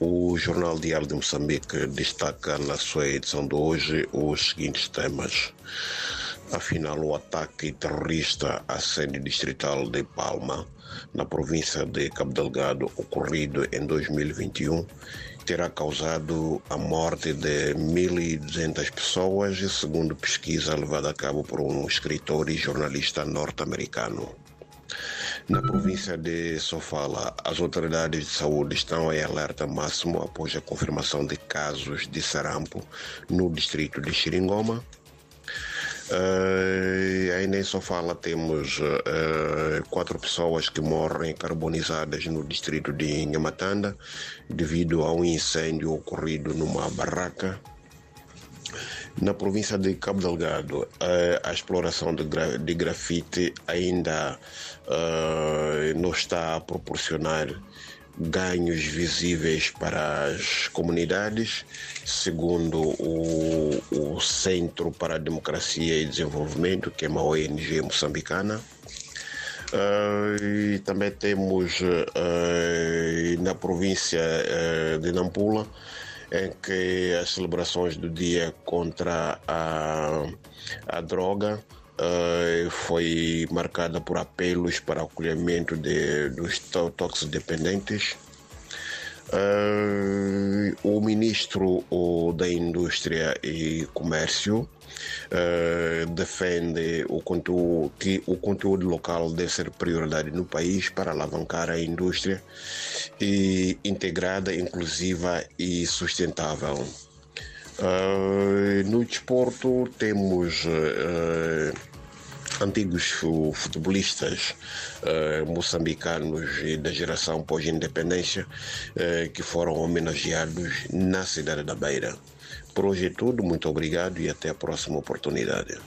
O Jornal Diário de Moçambique destaca na sua edição de hoje os seguintes temas. Afinal, o ataque terrorista à sede distrital de Palma, na província de Cabo Delgado, ocorrido em 2021, terá causado a morte de 1.200 pessoas, segundo pesquisa levada a cabo por um escritor e jornalista norte-americano. Na província de Sofala, as autoridades de saúde estão em alerta máximo após a confirmação de casos de sarampo no distrito de Xiringoma. Uh, ainda em Sofala temos uh, quatro pessoas que morrem carbonizadas no distrito de Nhamatanda devido a um incêndio ocorrido numa barraca. Na província de Cabo Delgado, a exploração de, gra de grafite ainda uh, não está a proporcionar ganhos visíveis para as comunidades, segundo o, o Centro para a Democracia e Desenvolvimento, que é uma ONG moçambicana. Uh, e também temos uh, na província uh, de Nampula em que as celebrações do dia contra a, a droga uh, foi marcada por apelos para acolhimento de, dos toxidependentes. Uh, o ministro da Indústria e Comércio uh, defende o conteúdo, que o conteúdo local deve ser prioridade no país para alavancar a indústria e integrada, inclusiva e sustentável. Uh, no desporto temos uh, antigos futebolistas uh, moçambicanos da geração pós-independência que foram homenageados na cidade da Beira. Por hoje é tudo, muito obrigado e até a próxima oportunidade.